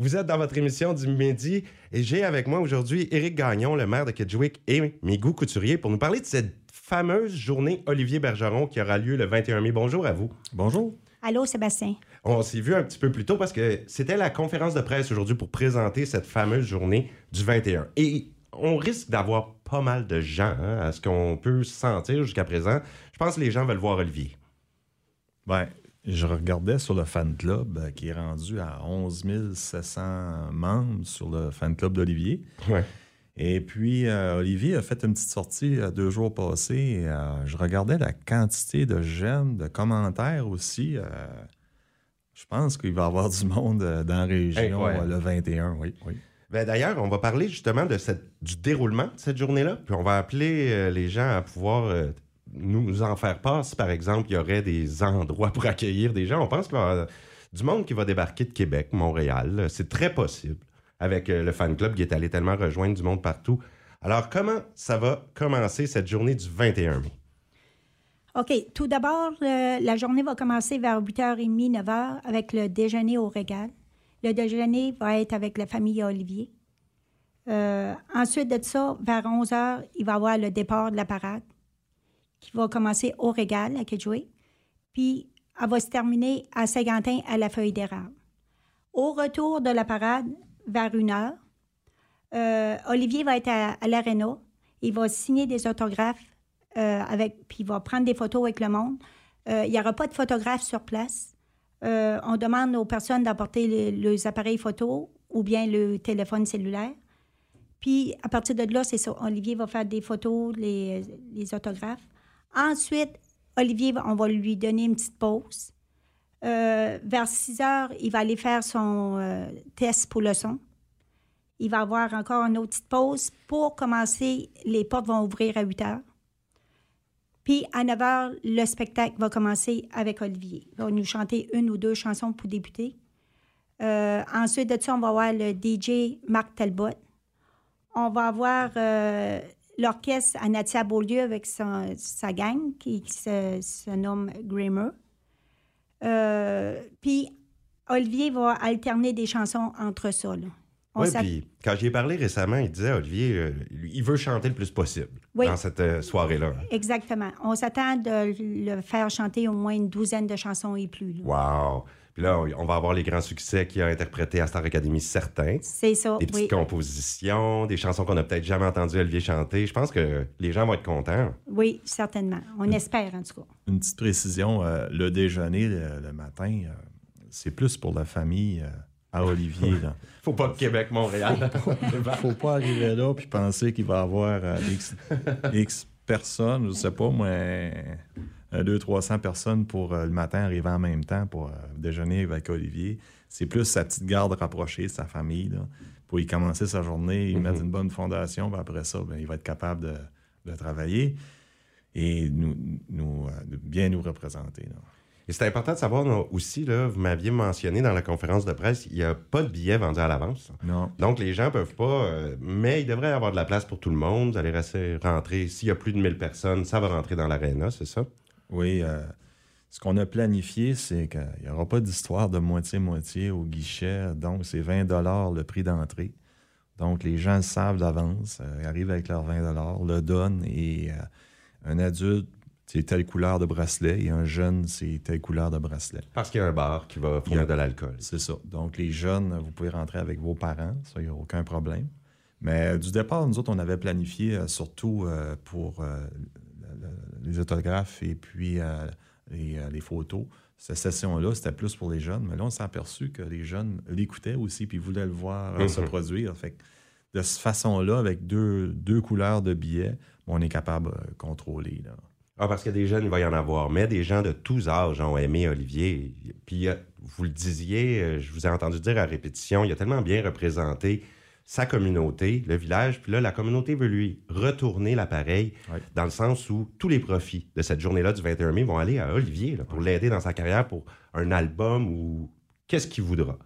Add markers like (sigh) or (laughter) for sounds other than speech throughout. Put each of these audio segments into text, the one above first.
Vous êtes dans votre émission du midi et j'ai avec moi aujourd'hui Éric Gagnon, le maire de Kedgewick et Migou Couturier pour nous parler de cette fameuse journée Olivier Bergeron qui aura lieu le 21 mai. Bonjour à vous. Bonjour. Allô, Sébastien. On s'est vu un petit peu plus tôt parce que c'était la conférence de presse aujourd'hui pour présenter cette fameuse journée du 21. Et on risque d'avoir pas mal de gens, hein, à ce qu'on peut sentir jusqu'à présent. Je pense que les gens veulent voir Olivier. Ben, je regardais sur le fan club euh, qui est rendu à 11 700 membres sur le fan club d'Olivier. Ouais. Et puis, euh, Olivier a fait une petite sortie euh, deux jours passés. Et, je regardais la quantité de j'aime, de commentaires aussi. je pense qu'il va y avoir du monde dans la région le 21, oui. oui. Ben, D'ailleurs, on va parler justement de cette, du déroulement de cette journée-là. Puis on va appeler les gens à pouvoir nous en faire part si, par exemple, il y aurait des endroits pour accueillir des gens. On pense qu'il y avoir du monde qui va débarquer de Québec, Montréal. C'est très possible avec euh, le fan club qui est allé tellement rejoindre du monde partout. Alors, comment ça va commencer cette journée du 21 mai? OK. Tout d'abord, euh, la journée va commencer vers 8h30, 9h avec le déjeuner au régal. Le déjeuner va être avec la famille Olivier. Euh, ensuite de ça, vers 11h, il va y avoir le départ de la parade qui va commencer au régal à Kedgewick. Puis, elle va se terminer à Saint-Quentin à la feuille d'érable. Au retour de la parade, vers 1h, euh, Olivier va être à, à l'aréna. Il va signer des autographes euh, avec, puis il va prendre des photos avec le monde. Euh, il n'y aura pas de photographe sur place. On demande aux personnes d'apporter les, appareils photo ou bien le téléphone cellulaire. Puis, à partir de là, c'est. Olivier va faire des photos, les autographes. Ensuite, Olivier, on va lui donner une petite pause. Euh, vers 6 heures, il va aller faire son euh, test pour le son. Il va avoir encore une autre petite pause pour commencer. Les portes vont ouvrir à 8 heures. Puis à 9 heures, le spectacle va commencer avec Olivier. Il va nous chanter une ou deux chansons pour débuter. Euh, ensuite de ça, on va avoir le DJ Marc Talbot. On va avoir l'orchestre Anatia Beaulieu avec son- sa gang qui se, se nomme Grimmer. Euh, puis Olivier va alterner des chansons entre ça. Oui, puis quand j'y ai parlé récemment, il disait, Olivier, euh, il veut chanter le plus possible Oui. dans cette euh, soirée-là. Exactement. On s'attend de le faire chanter au moins une douzaine de chansons et plus. là. Wow! Puis là, on va avoir les grands succès qu'il a interprétés à Star Academy, certains. C'est ça, Des petites oui. compositions, des chansons qu'on n'a peut-être jamais entendu Olivier chanter. Je pense que les gens vont être contents. Oui, certainement. On espère, en tout cas. Une petite précision, euh, le déjeuner le, le matin, euh, c'est plus pour la famille euh, à Olivier. là. (laughs) Faut pas que Québec, Montréal. faut pas arriver là puis penser qu'il va y avoir euh, X, X personnes, je sais pas, moi, 200-300 personnes pour euh, le matin arriver en même temps pour euh, déjeuner avec Olivier. C'est plus sa petite garde rapprochée de sa famille, là, pour y commencer sa journée, y mettre une bonne fondation, puis après ça, ben, il va être capable de, de travailler et nous, nous, euh, de bien nous représenter. là. Et c'est important de savoir aussi, là, vous m'aviez mentionné dans la conférence de presse, il n'y a pas de billets vendus à l'avance. Non. Donc, les gens peuvent pas, euh, mais il devrait y avoir de la place pour tout le monde. Vous allez rester, rentrer, s'il y a plus de 1000 personnes, ça va rentrer dans l'aréna, c'est ça? Oui, euh, ce qu'on a planifié, c'est qu'il n'y aura pas d'histoire de moitié-moitié au guichet. Donc, c'est 20 le prix d'entrée. Donc, les gens le savent d'avance, euh, arrivent avec leurs 20 le donnent et euh, un adulte, c'est telle couleur de bracelet et un jeune, c'est telle couleur de bracelet. Parce qu'il y a un bar qui va fournir de l'alcool. C'est ça. Donc, les jeunes, vous pouvez rentrer avec vos parents, ça, il n'y a aucun problème. Mais du départ, nous autres, on avait planifié euh, surtout pour les autographes et puis euh, les, euh, les photos. Cette session-là, c'était plus pour les jeunes. Mais là, on s'est aperçu que les jeunes l'écoutaient aussi puis voulaient le voir euh, se Mhm. produire. Fait que de cette façon-là, avec deux, deux couleurs de billets, on est capable de contrôler. Là. Ah, parce que des jeunes, il va y en avoir, mais des gens de tous âges ont aimé Olivier. Puis, vous le disiez, je vous ai entendu dire à répétition, il a tellement bien représenté sa communauté, le village, puis là, la communauté veut lui retourner l'appareil dans le sens où tous les profits de cette journée-là du 21 mai vont aller à Olivier là, pour l'aider dans sa carrière pour un album ou qu'est-ce qu'il voudra.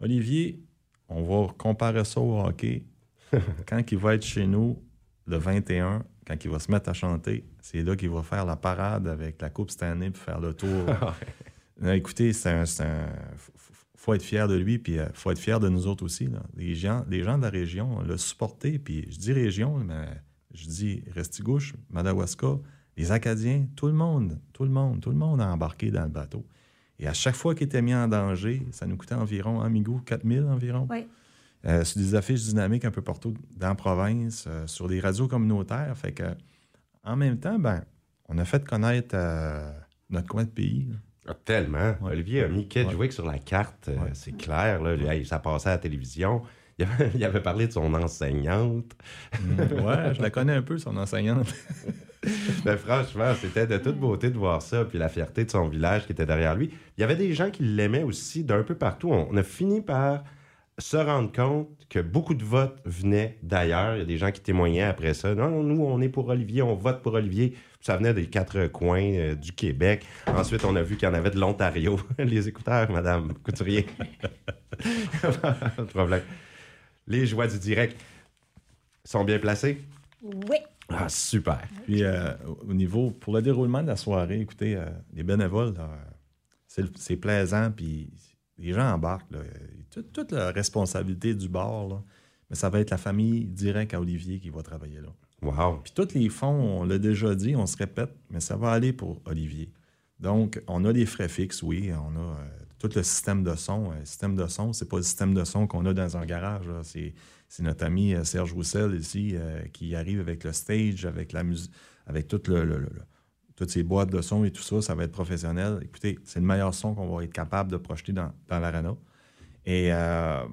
Olivier, on va comparer ça au hockey. (laughs) quand il va être chez nous, le 21, quand il va se mettre à chanter, c'est là qu'il va faire la parade avec la Coupe Stanley pour faire le tour. (laughs) Non, écoutez, c'est un, faut être fier de lui, puis il faut être fier de nous autres aussi. Là. Les, gens, les gens de la région l'ont supporté, puis je dis région, mais je dis Restigouche, Madawaska, les Acadiens, tout le monde, tout le monde, tout le monde a embarqué dans le bateau. Et à chaque fois qu'il était mis en danger, ça nous coûtait environ, amigo, 4 000 environ. Oui. Euh, sur des affiches dynamiques un peu partout dans la province, euh, sur des radios communautaires. Fait que, en même temps, ben, on a fait connaître euh, notre coin de pays. là. Ah, tellement. Ouais. Olivier a mis Kedgewick sur la carte, euh, Ouais. c'est clair. Là, Hey, ça passait à la télévision. Il avait, (laughs) il avait parlé de son enseignante. Mm, ouais, je la connais un peu, son enseignante. Mais (laughs) franchement, c'était de toute beauté de voir ça, puis la fierté de son village qui était derrière lui. Il y avait des gens qui l'aimaient aussi d'un peu partout. On a fini par se rendre compte que beaucoup de votes venaient d'ailleurs. Il y a des gens qui témoignaient après ça. Non, nous, on est pour Olivier, on vote pour Olivier. Ça venait des quatre coins euh, du Québec. Ensuite, on a vu qu'il y en avait de l'Ontario. (laughs) Les écouteurs, Madame Couturier. Pas (laughs) de problème. Les joies du direct sont bien placées? Oui. Ah, super. Puis euh, au niveau, pour le déroulement de la soirée, écoutez, euh, les bénévoles, c'est plaisant, puis les gens embarquent. là. Toute, toute la responsabilité du bar, là, mais ça va être la famille directe à Olivier qui va travailler là. Wow. Puis tous les fonds, on l'a déjà dit, on se répète, mais ça va aller pour Olivier. Donc, on a des frais fixes, oui. On a euh, tout le système de son. Un système de son, c'est pas le système de son qu'on a dans un garage. C'est, notre ami euh, Serge Roussel ici euh, qui arrive avec le stage, avec la musique, avec tout le, le- le- le- toutes ces boîtes de son et tout ça. Ça va être professionnel. Écoutez, c'est le meilleur son qu'on va être capable de projeter dans, dans l'arena. Et euh,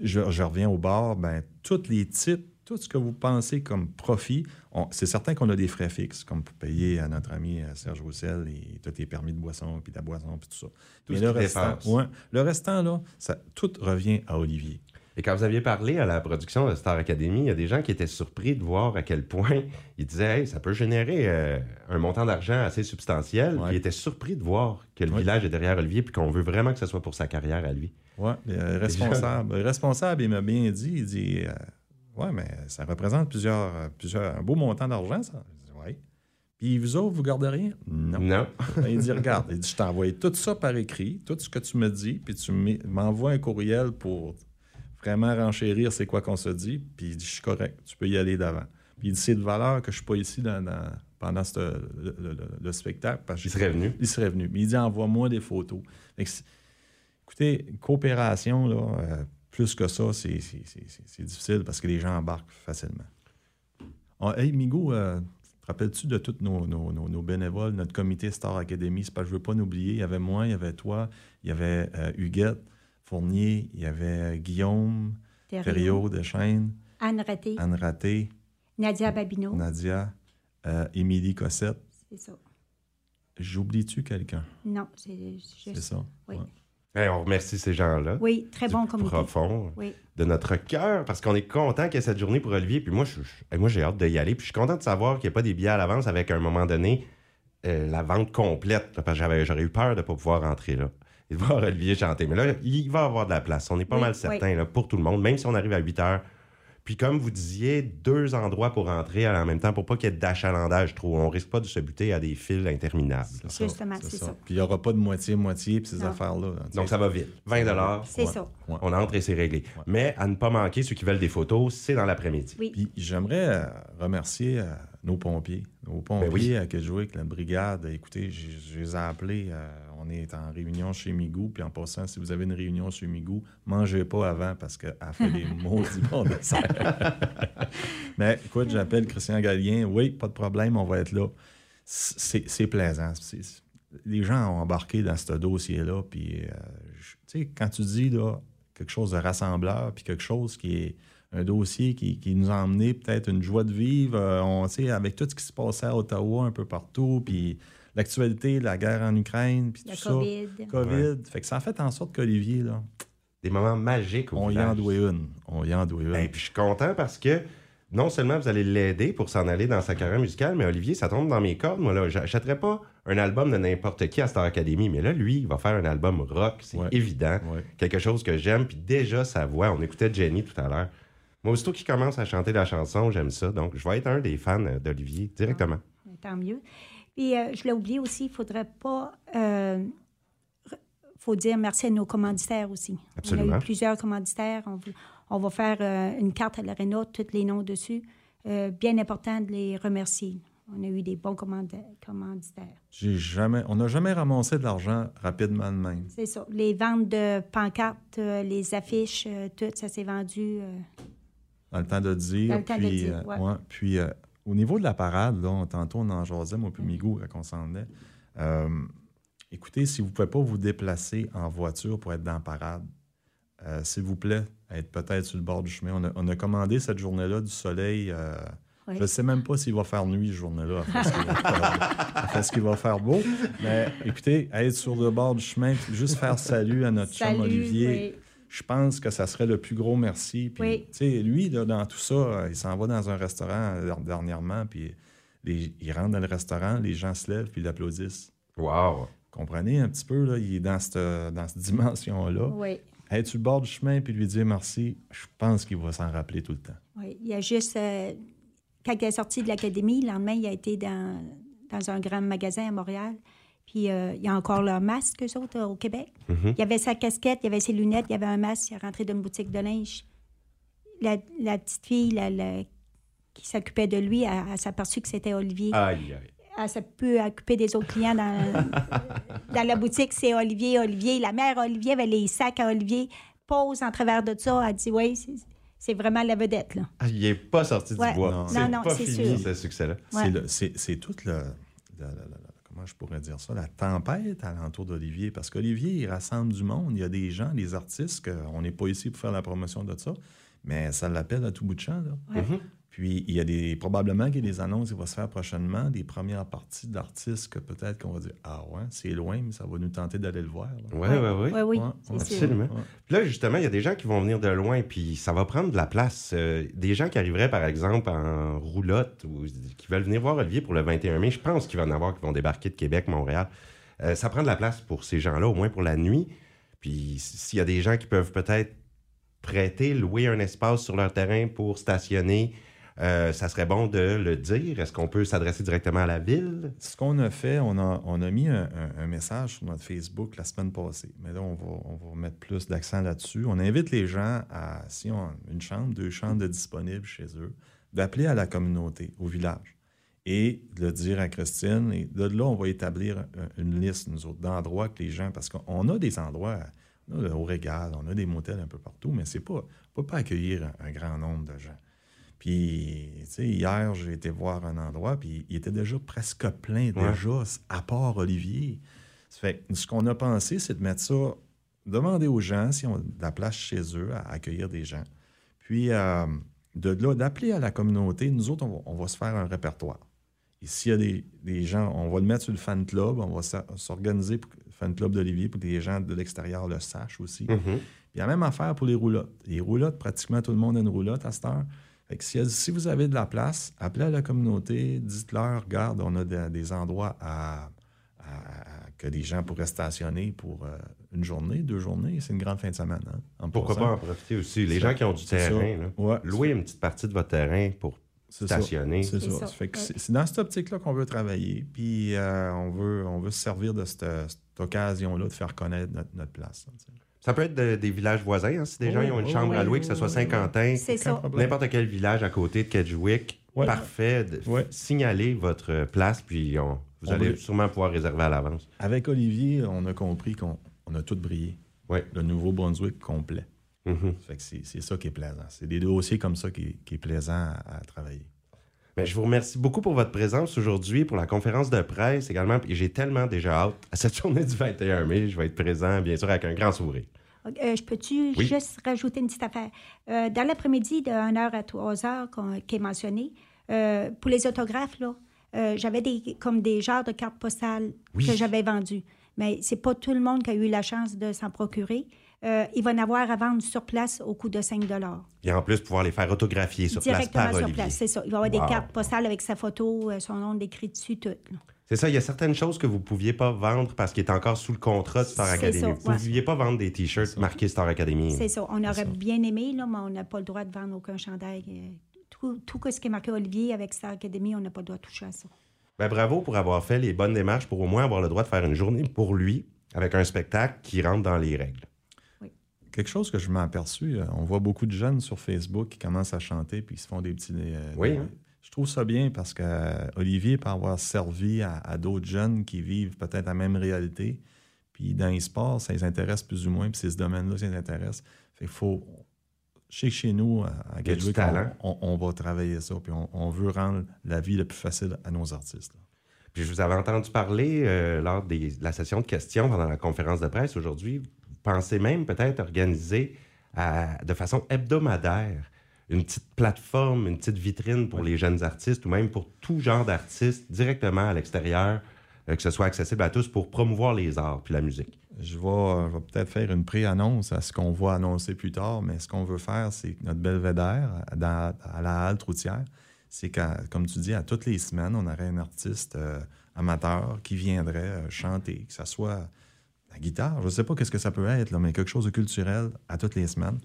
je, je reviens au bar, ben, tous les titres, tout ce que vous pensez comme profit, c'est certain qu'on a des frais fixes, comme pour payer à notre ami euh, Serge Roussel et tous les permis de boisson, puis la boisson, puis tout ça. Tout Mais le qui restant, ouais, le restant, là, ça, tout revient à Olivier. Et quand vous aviez parlé à la production de Star Academy, il y a des gens qui étaient surpris de voir à quel point ils disaient hey, ça peut générer euh, un montant d'argent assez substantiel. Ouais. Puis ils étaient surpris de voir que le Ouais. village est derrière Olivier puis qu'on veut vraiment que ce soit pour sa carrière à lui. Ouais, le responsable, le responsable, il m'a bien dit, il dit, euh, ouais, mais ça représente plusieurs, euh, plusieurs, un beau montant d'argent, ça. Ouais. Puis vous autres, vous gardez rien? Non. Non. (laughs) Ben, il dit, regarde, il dit, je t'ai envoyé tout ça par écrit, tout ce que tu me dis, puis tu m'envoies un courriel pour vraiment renchérir c'est quoi qu'on se dit, puis il dit, je suis correct, tu peux y aller d'avant. Puis il dit, c'est de valeur que je suis pas ici dans- dans- pendant le, le- le- le spectacle. Parce Il serait venu. il serait venu. Mais il dit envoie-moi des photos. Que écoutez, coopération, là, euh, plus que ça, c'est difficile parce que les gens embarquent facilement. Ah, hey, Migo, euh, te rappelles-tu de tous nos, nos- nos- nos bénévoles, notre comité Star Academy? C'est que je ne veux pas l'oublier. Il y avait moi, il y avait toi, il y avait euh, Huguette Fournier, il y avait euh, Guillaume Thériault. Deschênes, Anne Raté, Anne Raté, Nadia Babineau. Nadia, euh, Émilie Cossette. C'est ça. J'oublie-tu quelqu'un? Non, c'est C'est juste. ça? Oui. Ouais. Hey, on remercie ces gens-là. Oui, très du bon comité. profond Oui. de notre cœur parce qu'on est content qu'il y ait cette journée pour Olivier. Puis moi, je, moi j'ai hâte d'y aller. Puis je suis content de savoir qu'il n'y a pas des billets à l'avance avec à un moment donné euh, la vente complète. là, parce que j'avais- j'aurais eu peur de ne pas pouvoir rentrer là et de voir Olivier chanter. Mais là, il va avoir de la place. On est pas Oui, mal certain là, pour tout le monde, même si on arrive à 8 heures. Puis comme vous disiez, deux endroits pour rentrer en même temps pour pas qu'il y ait d'achalandage trop. On risque pas de se buter à des fils interminables. Justement, c'est ça. Puis il n'y aura pas de moitié-moitié puis ces affaires-là. là, tu Donc ça va vite. 20 dollars. C'est Ouais. ça. Ouais. On entre et c'est réglé. Mais à ne pas manquer, ceux qui veulent des photos, c'est dans l'après-midi. Oui. Puis j'aimerais euh, remercier euh, nos pompiers. Nos pompiers Ben oui. à Kedgewick, la brigade. Écoutez, je je les ai appelés. euh, on est en réunion chez Migou. Puis en passant, si vous avez une réunion chez Migou, mangez pas avant parce qu'elle fait des (laughs) maudits bons desserts. (laughs) Mais écoute, j'appelle Christian Gallien. Oui, pas de problème, on va être là. C'est plaisant. Les gens ont embarqué dans ce dossier-là. Puis, euh, tu sais, quand tu dis là, quelque chose de rassembleur, puis quelque chose qui est un dossier qui, qui nous a emmené peut-être une joie de vivre, euh, on sait, avec tout ce qui se passait à Ottawa un peu partout, puis l'actualité, la guerre en Ukraine, puis tout COVID. ça. COVID. Fait que ça a fait en sorte qu'Olivier, là, Des moments magiques au on y village. en doit une. On y en doit une. Et puis je suis content parce que non seulement vous allez l'aider pour s'en aller dans sa carrière musicale, mais Olivier, ça tombe dans mes cordes. Moi, là, j'achèterais pas un album de n'importe qui à Star Academy, mais là, lui, il va faire un album rock, c'est Ouais. évident. Ouais. Quelque chose que j'aime. Puis déjà, sa voix, on écoutait Jenny tout à l'heure. Moi, aussitôt qu'il commence à chanter la chanson, j'aime ça. Donc, je vais être un des fans d'Olivier directement. Tant mieux. Puis, euh, je l'ai oublié aussi, il ne faudrait pas. euh, faut dire merci à nos commanditaires aussi. On a Absolument. eu plusieurs commanditaires. On, va faire euh, une carte à l'aréna, tous les noms dessus. Euh, bien important de les remercier. On a eu des bons commanditaires. J'ai jamais, on n'a jamais ramassé de l'argent rapidement de même. C'est ça. Les ventes de pancartes, les affiches, tout, ça s'est vendu. Dans le temps de dire. Dans le temps de puis, dire, euh, ouais. ouais, puis euh, au niveau de la parade, là, on- tantôt on en jasait, moi puis Migou, quand on s'en venait. Euh, écoutez, si vous ne pouvez pas vous déplacer en voiture pour être dans la parade, euh, s'il vous plaît, être peut-être sur le bord du chemin. On a, on a commandé cette journée-là du soleil. euh. Je ne sais même pas s'il va faire nuit, ce journée-là, parce qu'il va faire- beau. Mais écoutez, être sur le bord du chemin, juste faire salut à notre chum Salut, Olivier, oui. Je pense que ça serait le plus gros merci. Puis, Oui. tu sais, lui, là, dans tout ça, euh, il s'en va dans un restaurant euh, dernièrement, puis les- il rentre dans le restaurant, les gens se lèvent, puis ils l'applaudissent. Wow. Comprenez un petit peu, là, il est dans cette, dans cette dimension-là. Oui. Être sur le bord du chemin, puis lui dire merci, je pense qu'il va s'en rappeler tout le temps. Oui, il y a juste. euh, quand il est sorti de l'académie, le lendemain, il a été dans, dans un grand magasin à Montréal. Puis euh, il y a encore leur masque, eux autres, euh, au Québec. Mhm. Il y avait sa casquette, il y avait ses lunettes, il y avait un masque. Il est rentré d'une boutique de linge. La, la petite fille la- la- qui s'occupait de lui, elle, elle s'est aperçue que c'était Olivier. Aïe, aïe. Elle s'est pu occuper des autres clients dans, (laughs) dans la boutique. C'est Olivier, Olivier. La mère Olivier avait les sacs à Olivier. Pose en travers de ça. Elle dit Oui, c'est- c'est vraiment la vedette. Là. Ah, il n'est pas sorti Ouais. du bois. Non. C'est Non, non, pas c'est fini, sûr. ce succès-là. Ouais. C'est le- C'est c'est toute le, la- la- je pourrais dire ça, la tempête alentour d'Olivier. Parce qu'Olivier, il rassemble du monde. Il y a des gens, des artistes, que on n'est pas ici pour faire la promotion de ça, mais ça l'appelle à tout bout de champ. Là. Mhm. Puis, il y a des, probablement qu'il y a des annonces qui vont se faire prochainement, des premières parties d'artistes que peut-être qu'on va dire Ah ouais, c'est loin, mais ça va nous tenter d'aller le voir. là. Oui, oui, oui. Oui. Absolument. Ouais. Puis là, justement, il y a des gens qui vont venir de loin, puis ça va prendre de la place. Euh, des gens qui arriveraient, par exemple, en roulotte ou qui veulent venir voir Olivier pour le 21 mai, je pense qu'il va en avoir qui vont débarquer de Québec, Montréal. Euh, ça prend de la place pour ces gens-là, au moins pour la nuit. Puis s'il y a des gens qui peuvent peut-être prêter, louer un espace sur leur terrain pour stationner, euh, ça serait bon de le dire. Est-ce qu'on peut s'adresser directement à la ville? Ce qu'on a fait, on a, on a mis un, message sur notre Facebook la semaine passée. Mais là, on va, on va mettre plus d'accent là-dessus. On invite les gens à, si une chambre, deux chambres de disponibles chez eux, d'appeler à la communauté, au village, et de le dire à Christine. Et de là, on va établir un- une liste, nous autres, d'endroits que les gens, parce qu'on a des endroits, on a au régal, on a des motels un peu partout, mais c'est pas, on peut pas accueillir un grand nombre de gens. Puis, tu sais, hier, j'ai été voir un endroit, puis il était déjà presque plein, Ouais. déjà, à part Olivier. Ça fait que ce qu'on a pensé, c'est de mettre ça, demander aux gens si on a de la place chez eux à accueillir des gens. Puis, euh, de là, d'appeler à la communauté, nous autres, on va, on va se faire un répertoire. Et s'il y a des, des gens, on va le mettre sur le fan club, on va s'organiser pour que- le fan club d'Olivier pour que les gens de l'extérieur le sachent aussi. Puis il y a la même affaire pour les roulottes. Les roulottes, pratiquement tout le monde a une roulotte à cette heure. Fait que si, si vous avez de la place, appelez à la communauté, dites-leur, regarde, on a de- des endroits à, à- à- que les gens pourraient stationner pour euh, une journée, deux journées. C'est une grande fin de semaine. hein, en Pourquoi pas en profiter aussi? Les gens qui ont du terrain, là, Ouais, louer une petite partie de votre terrain pour stationner. C'est ça. c'est dans cette optique-là qu'on veut travailler. Puis euh, on, veut, on veut se servir de cette, cette occasion-là de faire connaître notre, notre place. hein. Ça peut être de- des villages voisins, hein, si des gens ils ont une oui, chambre à oui, louer, que ce soit Saint-Quentin, n'importe quel village à côté de Kedgewick, Ouais. parfait. de- Ouais. Signalez votre place, puis on- vous On allez sûrement pouvoir réserver à l'avance. Avec Olivier, on a compris qu'on on a tout brillé. Ouais. Le Nouveau-Brunswick complet. Mhm. Que c'est ça qui est plaisant. C'est des dossiers comme ça qui, qui est plaisant à, à travailler. Ben, je vous remercie beaucoup pour votre présence aujourd'hui, pour la conférence de presse également. J'ai tellement déjà hâte à cette journée du 21 mai. Je vais être présent, bien sûr, avec un grand sourire. Euh, je peux-tu Oui. juste rajouter une petite affaire? Euh, dans l'après-midi, de 1h à 3h, qu'on- qui est mentionné, euh, pour les autographes, là, j'avais des, comme des genres de cartes postales Oui. que j'avais vendues. Mais c'est pas tout le monde qui a eu la chance de s'en procurer. Il va en avoir à vendre sur place au coût de 5 Et en plus, pouvoir les faire autographier sur place par sur Olivier. place, c'est ça. Il va y avoir Wow. des cartes postales avec sa photo, son nom décrit dessus, tout. là. C'est ça, il y a certaines choses que vous ne pouviez pas vendre parce qu'il est encore sous le contrat de Star Academy. ça, Vous ne ouais. pouviez pas vendre des t-shirts marqués Star Academy. C'est ça. On aurait ça. bien aimé, là, mais on n'a pas le droit de vendre aucun chandail. Euh, Tout, tout ce qui est marqué Olivier avec Star Academy, on n'a pas le droit de toucher à ça. Ben, bravo pour avoir fait les bonnes démarches pour au moins avoir le droit de faire une journée pour lui avec un spectacle qui rentre dans les règles. Quelque chose que je m'ai aperçu, euh, on voit beaucoup de jeunes sur Facebook qui commencent à chanter puis qui se font des petits. euh, Oui, des- hein. Je trouve ça bien parce que euh, Olivier peut avoir servi à, à d'autres jeunes qui vivent peut-être la même réalité. Puis dans les sports, ça les intéresse plus ou moins. Puis c'est ce domaine-là, ça les intéresse. Fait qu'il faut. Chez, chez nous, à Gatwick, on, on- on va travailler ça. Puis on, on veut rendre la vie la plus facile à nos artistes. là. Puis je vous avais entendu parler euh, lors de la session de questions pendant la conférence de presse aujourd'hui. Vous pensez même peut-être organiser à- de façon hebdomadaire une petite plateforme, une petite vitrine pour les jeunes artistes ou même pour tout genre d'artistes directement à l'extérieur, euh, que ce soit accessible à tous pour promouvoir les arts puis la musique. Je vais, vais peut-être faire une pré-annonce à ce qu'on va annoncer plus tard, mais ce qu'on veut faire, c'est que notre belvédère dans- à la halte routière, c'est que, comme tu dis, à toutes les semaines, on aurait un artiste euh, amateur qui viendrait euh, chanter, que ce soit la guitare, je ne sais pas qu'est-ce que ça peut être, là, mais quelque chose de culturel à toutes les semaines.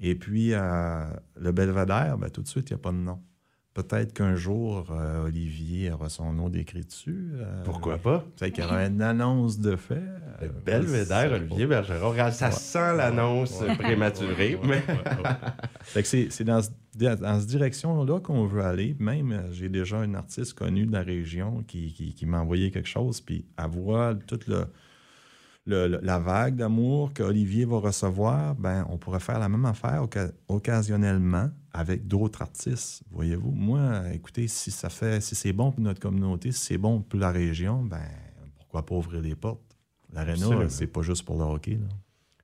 Et puis, euh, le belvédère, ben, tout de suite, il n'y a pas de nom. Peut-être qu'un jour, euh, Olivier aura son nom décrit dessus. euh, Pourquoi pas? Peut-être qu'il y aura une annonce de fait. Le Belvédère, Olivier Bergeron. Ça Ouais. sent l'annonce Ouais. prématurée, Ouais, mais c'est dans, ce- dans cette direction-là qu'on veut aller. Même, j'ai déjà une artiste connue de la région qui, qui- qui m'a envoyé quelque chose, puis elle voit toute le, le- le- la vague d'amour qu'Olivier va recevoir. Ben, on pourrait faire la même affaire oca- occasionnellement avec d'autres artistes. Voyez-vous, moi, écoutez, si ça fait, si c'est bon pour notre communauté, si c'est bon pour la région, ben, pourquoi pas ouvrir les portes? L'aréna, c'est pas juste pour le hockey. Là.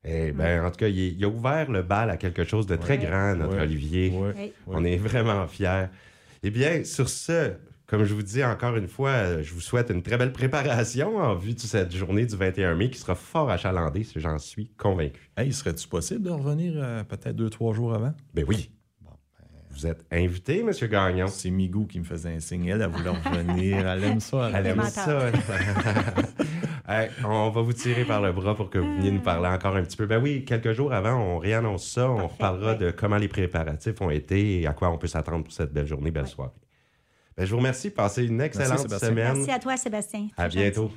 Eh ben, en tout cas, il, il a ouvert le bal à quelque chose de très Ouais. grand, notre Ouais. Olivier. Ouais. On est vraiment fiers. Eh bien, sur ce, comme je vous dis encore une fois, euh, je vous souhaite une très belle préparation en vue de cette journée du 21 mai qui sera fort achalandée, si j'en suis convaincu. Hey, serait-tu possible de revenir euh, peut-être deux, trois jours avant? Ben oui. Vous êtes invité, M. Gagnon. C'est Migou qui me faisait un signe. Elle, elle voulait revenir. Elle aime ça. Elle aime ça. (laughs) Hey, on va vous tirer par le bras pour que vous veniez nous parler encore un petit peu. Ben oui, quelques jours avant, on réannonce ça. On Parfait, reparlera ouais. de comment les préparatifs ont été et à quoi on peut s'attendre pour cette belle journée, belle soirée. Ben, je vous remercie. Passez une excellente Sébastien. semaine. Merci à toi, Sébastien. À bientôt.